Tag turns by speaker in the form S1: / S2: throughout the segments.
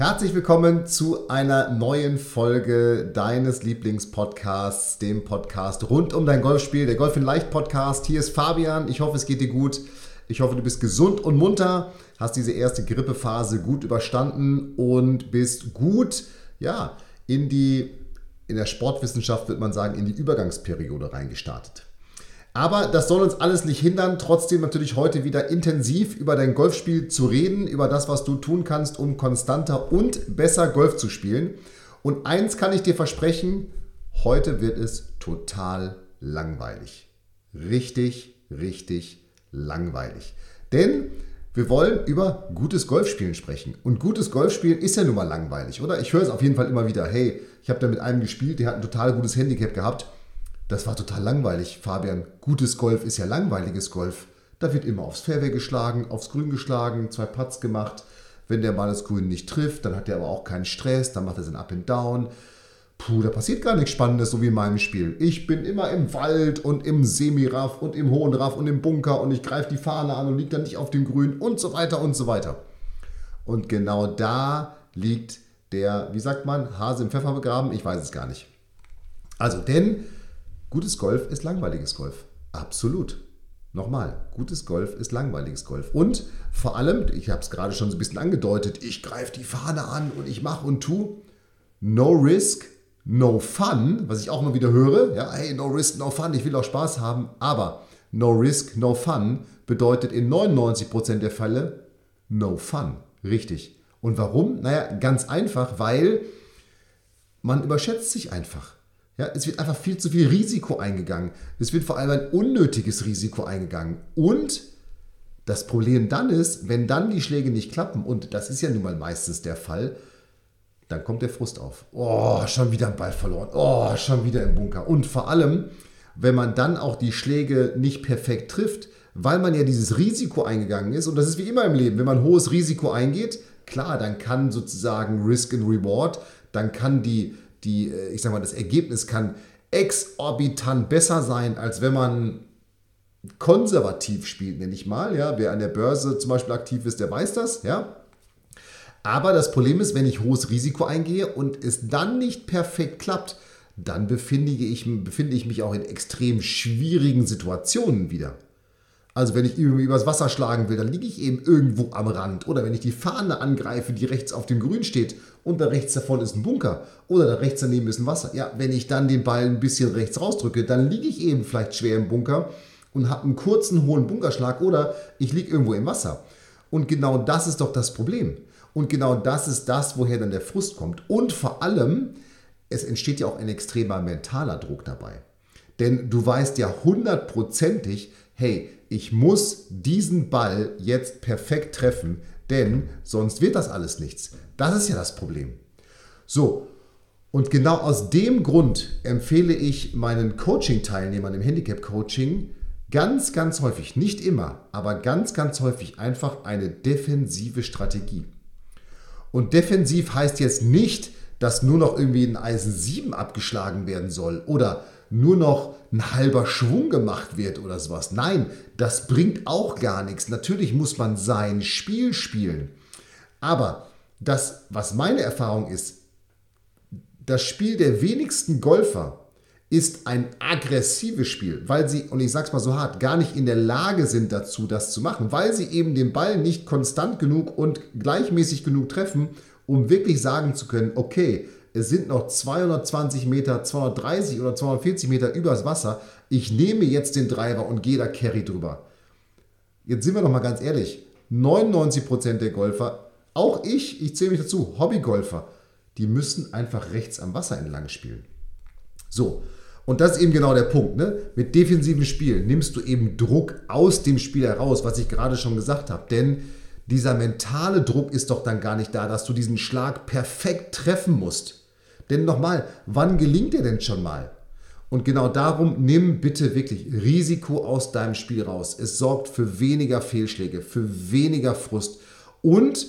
S1: Herzlich willkommen zu einer neuen Folge deines Lieblingspodcasts, dem Podcast rund um dein Golfspiel, der Golf in Leicht Podcast. Hier ist Fabian. Ich hoffe, es geht dir gut. Ich hoffe, du bist gesund und munter, hast diese erste Grippephase gut überstanden und bist gut, ja, in die, in der Sportwissenschaft wird man sagen, in die Übergangsperiode reingestartet. Aber das soll uns alles nicht hindern, trotzdem natürlich heute wieder intensiv über dein Golfspiel zu reden, über das, was du tun kannst, um konstanter und besser Golf zu spielen. Und eins kann ich dir versprechen, heute wird es total langweilig. Richtig, richtig langweilig. Denn wir wollen über gutes Golfspielen sprechen. Und gutes Golfspielen ist ja nun mal langweilig, oder? Ich höre es auf jeden Fall immer wieder. Hey, ich habe da mit einem gespielt, der hat ein total gutes Handicap gehabt. Das war total langweilig. Fabian, gutes Golf ist ja langweiliges Golf. Da wird immer aufs Fairway geschlagen, aufs Grün geschlagen, zwei Putts gemacht. Wenn der mal das Grün nicht trifft, dann hat er aber auch keinen Stress, dann macht er sein Up and Down. Puh, da passiert gar nichts Spannendes, so wie in meinem Spiel. Ich bin immer im Wald und im Semiraff und im hohen Raff und im Bunker und ich greife die Fahne an und liege dann nicht auf dem Grün und so weiter und so weiter. Und genau da liegt der, wie sagt man, Hase im Pfeffer begraben? Ich weiß es gar nicht. Also, denn gutes Golf ist langweiliges Golf. Absolut. Nochmal, gutes Golf ist langweiliges Golf. Und vor allem, ich habe es gerade schon so ein bisschen angedeutet, ich greife die Fahne an und ich mache und tu. No risk, No Fun, was ich auch immer wieder höre, ja, hey, No Risk, No Fun, ich will auch Spaß haben, aber No Risk, No Fun bedeutet in 99% der Fälle No Fun. Richtig. Und warum? Naja, ganz einfach, weil man überschätzt sich einfach. Ja, es wird einfach viel zu viel Risiko eingegangen. Es wird vor allem ein unnötiges Risiko eingegangen. Und das Problem dann ist, wenn dann die Schläge nicht klappen, und das ist ja nun mal meistens der Fall, dann kommt der Frust auf. Oh, schon wieder ein Ball verloren. Oh, schon wieder im Bunker. Und vor allem, wenn man dann auch die Schläge nicht perfekt trifft, weil man ja dieses Risiko eingegangen ist. Und das ist wie immer im Leben. Wenn man hohes Risiko eingeht, klar, dann kann sozusagen Risk and Reward, dann kann die, die, äh, ich sag mal, das Ergebnis kann exorbitant besser sein, als wenn man konservativ spielt, nenne ich mal. Ja, wer an der Börse zum Beispiel aktiv ist, der weiß das. Ja, aber das Problem ist, wenn ich hohes Risiko eingehe und es dann nicht perfekt klappt, dann befinde ich, befinde ich mich auch in extrem schwierigen Situationen wieder. Also wenn ich übers Wasser schlagen will, dann liege ich eben irgendwo am Rand. Oder wenn ich die Fahne angreife, die rechts auf dem Grün steht und da rechts davon ist ein Bunker oder da rechts daneben ist ein Wasser. Ja, wenn ich dann den Ball ein bisschen rechts rausdrücke, dann liege ich eben vielleicht schwer im Bunker und habe einen kurzen, hohen Bunkerschlag oder ich liege irgendwo im Wasser. Und genau das ist doch das Problem. Und genau das ist das, woher dann der Frust kommt. Und vor allem, es entsteht ja auch ein extremer mentaler Druck dabei. Denn du weißt ja hundertprozentig, hey, ich muss diesen Ball jetzt perfekt treffen, denn sonst wird das alles nichts. Das ist ja das Problem. So, und genau aus dem Grund empfehle ich meinen Coaching-Teilnehmern im Handicap-Coaching ganz, ganz häufig, nicht immer, aber ganz, ganz häufig einfach eine defensive Strategie. Und defensiv heißt jetzt nicht, dass nur noch irgendwie ein Eisen 7 abgeschlagen werden soll oder nur noch ein halber Schwung gemacht wird oder sowas. Nein, das bringt auch gar nichts. Natürlich muss man sein Spiel spielen. Aber das, was meine Erfahrung ist, das Spiel der wenigsten Golfer ist ein aggressives Spiel, weil sie, und ich sag's mal so hart, gar nicht in der Lage sind dazu, das zu machen, weil sie eben den Ball nicht konstant genug und gleichmäßig genug treffen, um wirklich sagen zu können, okay, es sind noch 220 Meter, 230 oder 240 Meter übers Wasser, ich nehme jetzt den Driver und gehe da Carry drüber. Jetzt sind wir doch mal ganz ehrlich, 99% der Golfer, auch ich, ich zähle mich dazu, Hobbygolfer, die müssen einfach rechts am Wasser entlang spielen. So, Und das ist eben genau der Punkt. Ne? Mit defensiven Spielen nimmst du eben Druck aus dem Spiel heraus, was ich gerade schon gesagt habe. Denn dieser mentale Druck ist doch dann gar nicht da, dass du diesen Schlag perfekt treffen musst. Denn nochmal, wann gelingt dir denn schon mal? Und genau darum nimm bitte wirklich Risiko aus deinem Spiel raus. Es sorgt für weniger Fehlschläge, für weniger Frust. Und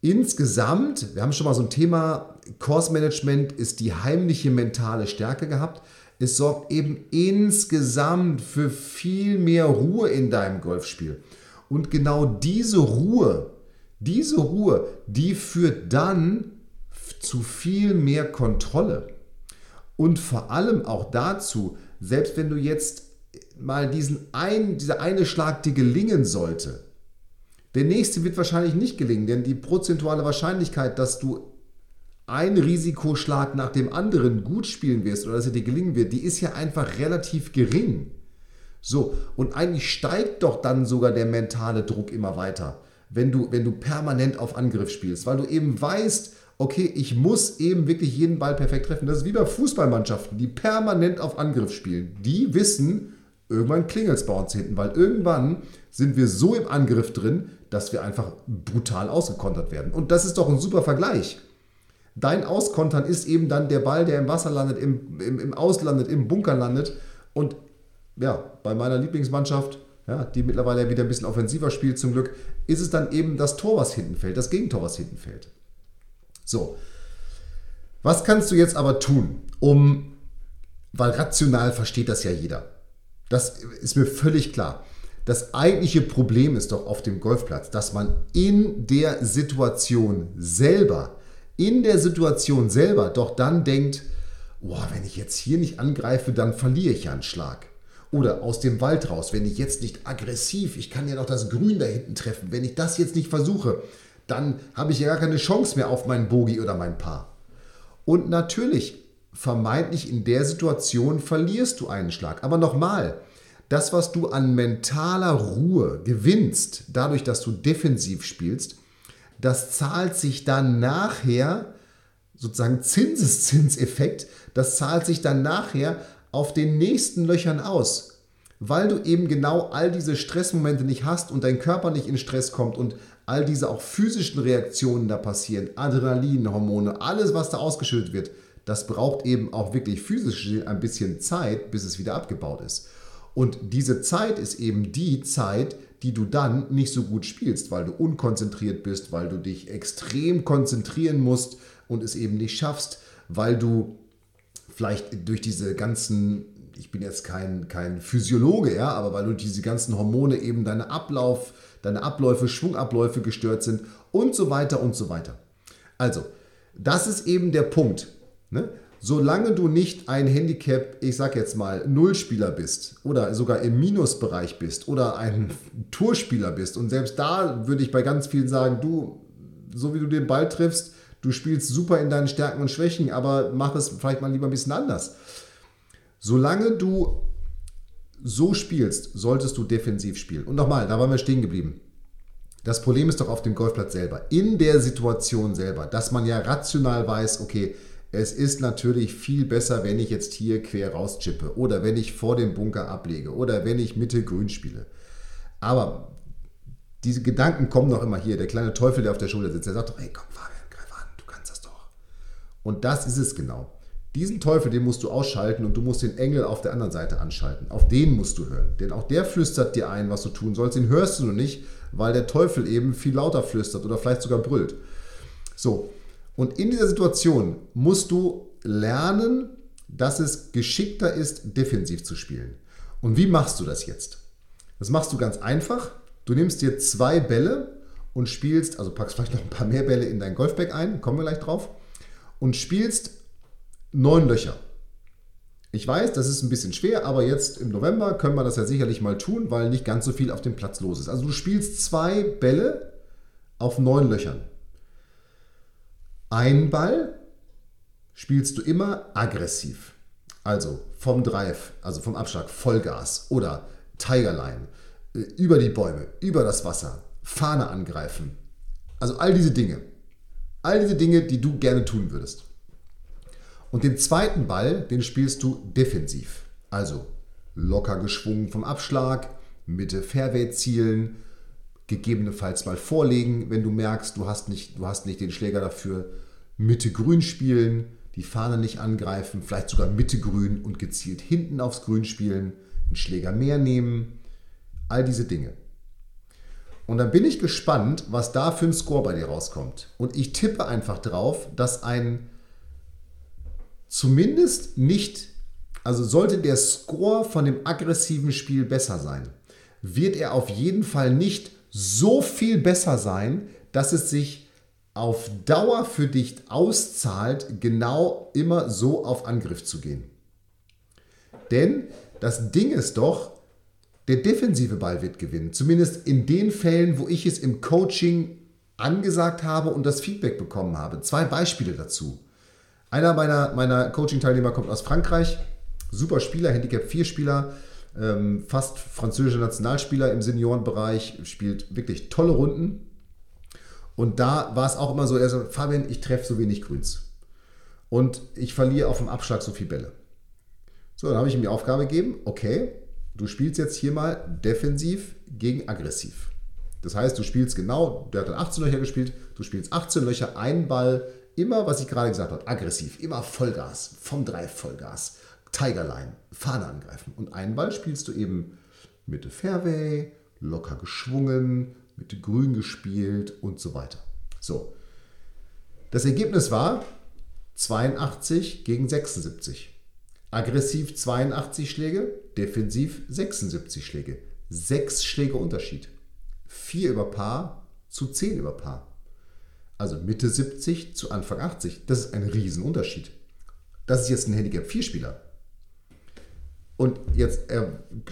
S1: insgesamt, wir haben schon mal so ein Thema, Course Management ist die heimliche mentale Stärke gehabt. Es sorgt eben insgesamt für viel mehr Ruhe in deinem Golfspiel. Und genau diese Ruhe, diese Ruhe, die führt dann zu viel mehr Kontrolle. Und vor allem auch dazu, selbst wenn du jetzt mal diesen ein, dieser eine Schlag dir gelingen sollte, der nächste wird wahrscheinlich nicht gelingen, denn die prozentuale Wahrscheinlichkeit, dass du einen Risikoschlag nach dem anderen gut spielen wirst oder dass er dir gelingen wird, die ist ja einfach relativ gering. So, und eigentlich steigt doch dann sogar der mentale Druck immer weiter, wenn du, wenn du permanent auf Angriff spielst, weil du eben weißt, okay, ich muss eben wirklich jeden Ball perfekt treffen. Das ist wie bei Fußballmannschaften, die permanent auf Angriff spielen. Die wissen, irgendwann klingelt es bei uns hinten, weil irgendwann sind wir so im Angriff drin, dass wir einfach brutal ausgekontert werden. Und das ist doch ein super Vergleich. Dein Auskontern ist eben dann der Ball, der im Wasser landet, im, im, im Auslandet, im Bunker landet. Und ja, bei meiner Lieblingsmannschaft, ja, die mittlerweile wieder ein bisschen offensiver spielt zum Glück, ist es dann eben das Tor, was hinten fällt, das Gegentor, was hinten fällt. So, was kannst du jetzt aber tun, um, weil rational versteht das ja jeder. Das ist mir völlig klar. Das eigentliche Problem ist doch auf dem Golfplatz, dass man in der Situation selber, in der Situation selber doch dann denkt, boah, wenn ich jetzt hier nicht angreife, dann verliere ich ja einen Schlag. Oder aus dem Wald raus, wenn ich jetzt nicht aggressiv, ich kann ja noch das Grün da hinten treffen, wenn ich das jetzt nicht versuche, dann habe ich ja gar keine Chance mehr auf meinen Bogi oder mein Paar. Und natürlich, vermeintlich in der Situation verlierst du einen Schlag. Aber nochmal, das, was du an mentaler Ruhe gewinnst, dadurch, dass du defensiv spielst, das zahlt sich dann nachher, sozusagen Zinseszinseffekt, das zahlt sich dann nachher auf den nächsten Löchern aus weil du eben genau all diese Stressmomente nicht hast und dein Körper nicht in Stress kommt und all diese auch physischen Reaktionen da passieren, Adrenalinhormone, alles, was da ausgeschüttet wird, das braucht eben auch wirklich physisch ein bisschen Zeit, bis es wieder abgebaut ist. Und diese Zeit ist eben die Zeit, die du dann nicht so gut spielst, weil du unkonzentriert bist, weil du dich extrem konzentrieren musst und es eben nicht schaffst, weil du vielleicht durch diese ganzen ich bin jetzt kein, kein Physiologe, ja, aber weil du diese ganzen Hormone eben deine Ablauf, deine Abläufe, Schwungabläufe gestört sind und so weiter und so weiter. Also, das ist eben der Punkt. Ne? Solange du nicht ein Handicap, ich sag jetzt mal, Nullspieler bist oder sogar im Minusbereich bist oder ein Tourspieler bist und selbst da würde ich bei ganz vielen sagen, du, so wie du den Ball triffst, du spielst super in deinen Stärken und Schwächen, aber mach es vielleicht mal lieber ein bisschen anders. Solange du so spielst, solltest du defensiv spielen. Und nochmal, da waren wir stehen geblieben. Das Problem ist doch auf dem Golfplatz selber, in der Situation selber, dass man ja rational weiß, okay, es ist natürlich viel besser, wenn ich jetzt hier quer rauschippe oder wenn ich vor dem Bunker ablege oder wenn ich Mitte grün spiele. Aber diese Gedanken kommen doch immer hier. Der kleine Teufel, der auf der Schulter sitzt, der sagt doch, hey, komm, Fabian, greif an, du kannst das doch. Und das ist es genau. Diesen Teufel, den musst du ausschalten und du musst den Engel auf der anderen Seite anschalten. Auf den musst du hören. Denn auch der flüstert dir ein, was du tun sollst. Den hörst du nur nicht, weil der Teufel eben viel lauter flüstert oder vielleicht sogar brüllt. So, und in dieser Situation musst du lernen, dass es geschickter ist, defensiv zu spielen. Und wie machst du das jetzt? Das machst du ganz einfach. Du nimmst dir zwei Bälle und spielst, also packst vielleicht noch ein paar mehr Bälle in dein Golfbag ein, kommen wir gleich drauf, und spielst neun Löcher. Ich weiß, das ist ein bisschen schwer, aber jetzt im November können wir das ja sicherlich mal tun, weil nicht ganz so viel auf dem Platz los ist. Also du spielst zwei Bälle auf neun Löchern. Ein Ball spielst du immer aggressiv. Also vom Drive, also vom Abschlag Vollgas oder Tigerline, äh, über die Bäume, über das Wasser, Fahne angreifen. Also all diese Dinge. All diese Dinge, die du gerne tun würdest. Und den zweiten Ball, den spielst du defensiv. Also locker geschwungen vom Abschlag, Mitte Fairway zielen, gegebenenfalls mal vorlegen, wenn du merkst, du hast nicht, du hast nicht den Schläger dafür, Mitte grün spielen, die Fahne nicht angreifen, vielleicht sogar Mitte grün und gezielt hinten aufs Grün spielen, einen Schläger mehr nehmen, all diese Dinge. Und dann bin ich gespannt, was da für ein Score bei dir rauskommt. Und ich tippe einfach drauf, dass ein zumindest nicht, also sollte der Score von dem aggressiven Spiel besser sein, wird er auf jeden Fall nicht so viel besser sein, dass es sich auf Dauer für dich auszahlt, genau immer so auf Angriff zu gehen. Denn das Ding ist doch, der defensive Ball wird gewinnen. Zumindest in den Fällen, wo ich es im Coaching angesagt habe und das Feedback bekommen habe. Zwei Beispiele dazu. Einer meiner, meiner Coaching-Teilnehmer kommt aus Frankreich. Super Spieler, Handicap 4 Spieler, ähm, fast französischer Nationalspieler im Seniorenbereich, spielt wirklich tolle Runden. Und da war es auch immer so, er sagt, Fabian, ich treffe so wenig Grüns. Und ich verliere auf dem Abschlag so viele Bälle. So, dann habe ich ihm die Aufgabe gegeben, okay, du spielst jetzt hier mal defensiv gegen aggressiv. Das heißt, du spielst genau, der hat dann 18 Löcher gespielt, du spielst 18 Löcher, einen Ball, immer, was ich gerade gesagt habe, aggressiv, immer Vollgas, vom Drive Vollgas, Tigerline, Fahne angreifen. Und einen Ball spielst du eben Mitte Fairway, locker geschwungen, Mitte Grün gespielt und so weiter. So. Das Ergebnis war 82 gegen 76. Aggressiv 82 Schläge, defensiv 76 Schläge. Sechs Schläge Unterschied. 4 über Paar zu 10 über Paar. Also Mitte 70 zu Anfang 80. Das ist ein Riesenunterschied. Das ist jetzt ein Handicap-4-Spieler. Und jetzt äh,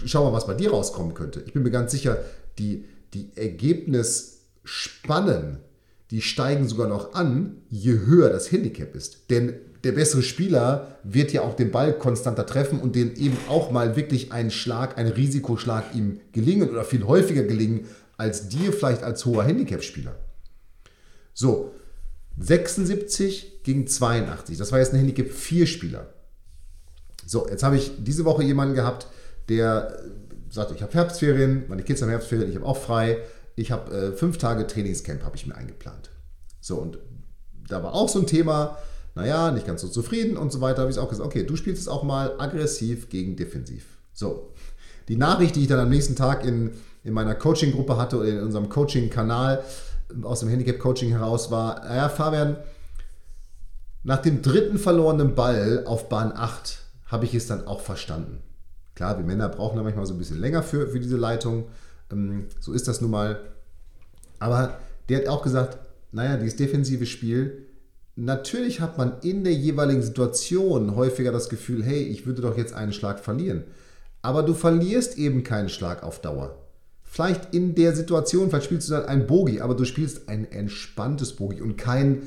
S1: schau mal, was bei dir rauskommen könnte. Ich bin mir ganz sicher, die, die Ergebnisspannen, die steigen sogar noch an, je höher das Handicap ist. Denn der bessere Spieler wird ja auch den Ball konstanter treffen und den eben auch mal wirklich einen Schlag, einen Risikoschlag ihm gelingen oder viel häufiger gelingen als dir vielleicht als hoher Handicap-Spieler. So, 76 gegen 82. Das war jetzt ein Handicap 4-Spieler. So, jetzt habe ich diese Woche jemanden gehabt, der sagte, ich habe Herbstferien, meine Kids haben Herbstferien, ich habe auch frei. Ich habe äh, fünf Tage Trainingscamp habe ich mir eingeplant. So, und da war auch so ein Thema, naja, nicht ganz so zufrieden und so weiter, habe ich auch gesagt, okay, du spielst es auch mal aggressiv gegen defensiv. So, die Nachricht, die ich dann am nächsten Tag in, in meiner Coaching-Gruppe hatte oder in unserem Coaching-Kanal aus dem Handicap-Coaching heraus war, naja, Fabian, nach dem dritten verlorenen Ball auf Bahn 8 habe ich es dann auch verstanden. Klar, wir Männer brauchen da manchmal so ein bisschen länger für, für diese Leitung. Ähm, so ist das nun mal. Aber der hat auch gesagt, naja, dieses defensive Spiel, Natürlich hat man in der jeweiligen Situation häufiger das Gefühl, hey, ich würde doch jetzt einen Schlag verlieren. Aber du verlierst eben keinen Schlag auf Dauer. Vielleicht in der Situation, vielleicht spielst du dann ein Bogi, aber du spielst ein entspanntes Bogi und kein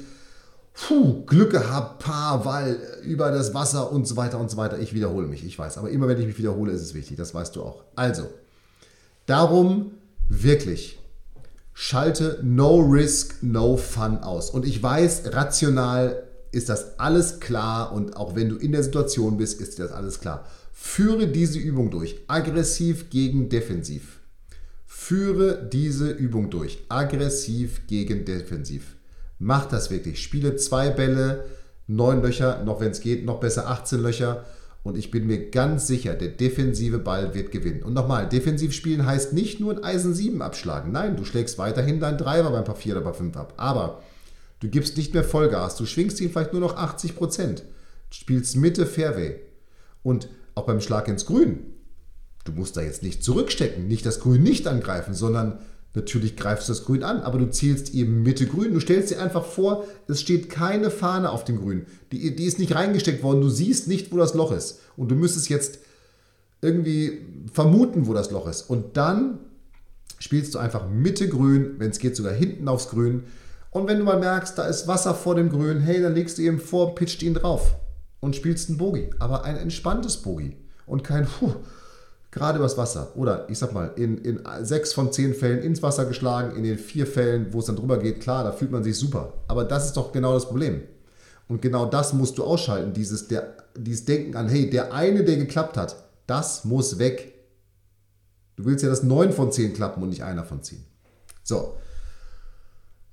S1: puh, Glück gehabt, Paar, Wall, über das Wasser und so weiter und so weiter. Ich wiederhole mich, ich weiß. Aber immer wenn ich mich wiederhole, ist es wichtig, das weißt du auch. Also, darum wirklich schalte No Risk, No Fun aus. Und ich weiß, rational ist das alles klar und auch wenn du in der Situation bist, ist dir das alles klar. Führe diese Übung durch. Aggressiv gegen defensiv. Führe diese Übung durch. Aggressiv gegen defensiv. Mach das wirklich. Spiele zwei Bälle, neun Löcher, noch wenn es geht, noch besser 18 Löcher und ich bin mir ganz sicher, der defensive Ball wird gewinnen. Und nochmal, defensiv spielen heißt nicht nur ein Eisen 7 abschlagen. Nein, du schlägst weiterhin deinen Driver beim Paar 4 oder Paar 5 ab. Aber du gibst nicht mehr Vollgas. Du schwingst ihn vielleicht nur noch 80 Prozent. Spielst Mitte Fairway. Und auch beim Schlag ins Grün. Du musst da jetzt nicht zurückstecken, nicht das Grün nicht angreifen, sondern Natürlich greifst du das Grün an, aber du zielst eben Mitte Grün. Du stellst dir einfach vor, es steht keine Fahne auf dem Grün. Die, die ist nicht reingesteckt worden. Du siehst nicht, wo das Loch ist. Und du müsstest jetzt irgendwie vermuten, wo das Loch ist. Und dann spielst du einfach Mitte Grün, wenn es geht sogar hinten aufs Grün. Und wenn du mal merkst, da ist Wasser vor dem Grün, hey, dann legst du eben vor, pitcht ihn drauf und spielst einen Bogie. Aber ein entspanntes Bogie und kein, puh, gerade übers Wasser. Oder ich sag mal, in, in sechs von zehn Fällen ins Wasser geschlagen, in den vier Fällen, wo es dann drüber geht, klar, da fühlt man sich super. Aber das ist doch genau das Problem. Und genau das musst du ausschalten, dieses, der, dieses Denken an, hey, der eine, der geklappt hat, das muss weg. Du willst ja, dass neun von zehn klappen und nicht einer von zehn. So.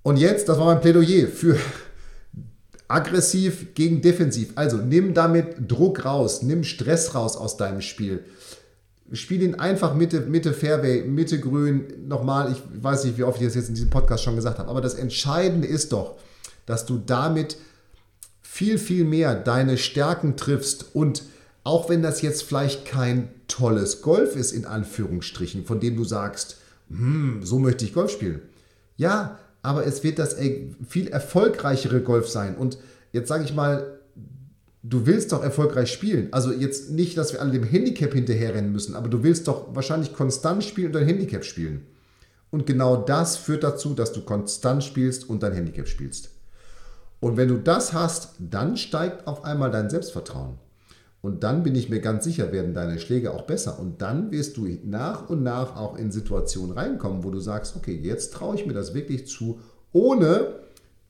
S1: Und jetzt, das war mein Plädoyer für aggressiv gegen defensiv. Also nimm damit Druck raus, nimm Stress raus aus deinem Spiel. Spiel ihn einfach Mitte, Mitte Fairway, Mitte Grün. Nochmal, ich weiß nicht, wie oft ich das jetzt in diesem Podcast schon gesagt habe, aber das Entscheidende ist doch, dass du damit viel, viel mehr deine Stärken triffst und auch wenn das jetzt vielleicht kein tolles Golf ist, in Anführungsstrichen, von dem du sagst, hm, so möchte ich Golf spielen. Ja, aber es wird das viel erfolgreichere Golf sein. Und jetzt sage ich mal, du willst doch erfolgreich spielen. Also jetzt nicht, dass wir alle dem Handicap hinterherrennen müssen, aber du willst doch wahrscheinlich konstant spielen und dein Handicap spielen. Und genau das führt dazu, dass du konstant spielst und dein Handicap spielst. Und wenn du das hast, dann steigt auf einmal dein Selbstvertrauen. Und dann bin ich mir ganz sicher, werden deine Schläge auch besser. Und dann wirst du nach und nach auch in Situationen reinkommen, wo du sagst, okay, jetzt traue ich mir das wirklich zu, ohne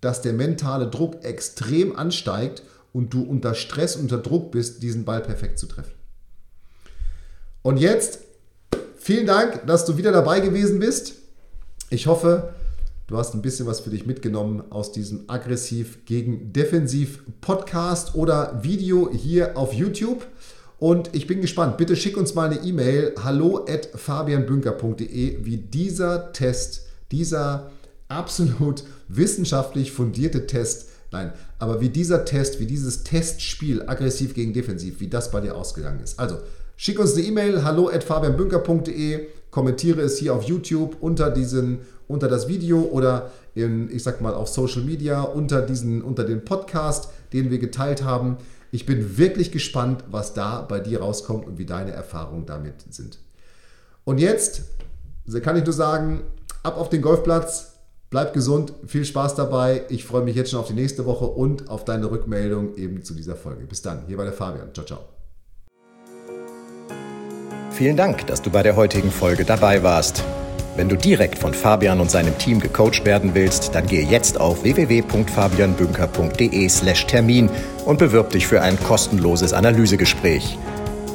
S1: dass der mentale Druck extrem ansteigt und du unter Stress, unter Druck bist, diesen Ball perfekt zu treffen. Und jetzt, vielen Dank, dass du wieder dabei gewesen bist. Ich hoffe, du hast ein bisschen was für dich mitgenommen aus diesem aggressiv gegen defensiv Podcast oder Video hier auf YouTube. Und ich bin gespannt. Bitte schick uns mal eine E-Mail hallo at fabianbünker.de, wie dieser Test, dieser absolut wissenschaftlich fundierte Test Nein, aber wie dieser Test, wie dieses Testspiel aggressiv gegen defensiv, wie das bei dir ausgegangen ist. Also, schick uns eine E-Mail, hallo at fabianbünker.de, kommentiere es hier auf YouTube unter, diesen, unter das Video oder in, ich sag mal auf Social Media unter, diesen, unter den Podcast, den wir geteilt haben. Ich bin wirklich gespannt, was da bei dir rauskommt und wie deine Erfahrungen damit sind. Und jetzt kann ich nur sagen, ab auf den Golfplatz, Bleib gesund, viel Spaß dabei. Ich freue mich jetzt schon auf die nächste Woche und auf deine Rückmeldung eben zu dieser Folge. Bis dann, hier war der Fabian. Ciao, ciao.
S2: Vielen Dank, dass du bei der heutigen Folge dabei warst. Wenn du direkt von Fabian und seinem Team gecoacht werden willst, dann gehe jetzt auf www.fabianbünker.de/termin und bewirb dich für ein kostenloses Analysegespräch.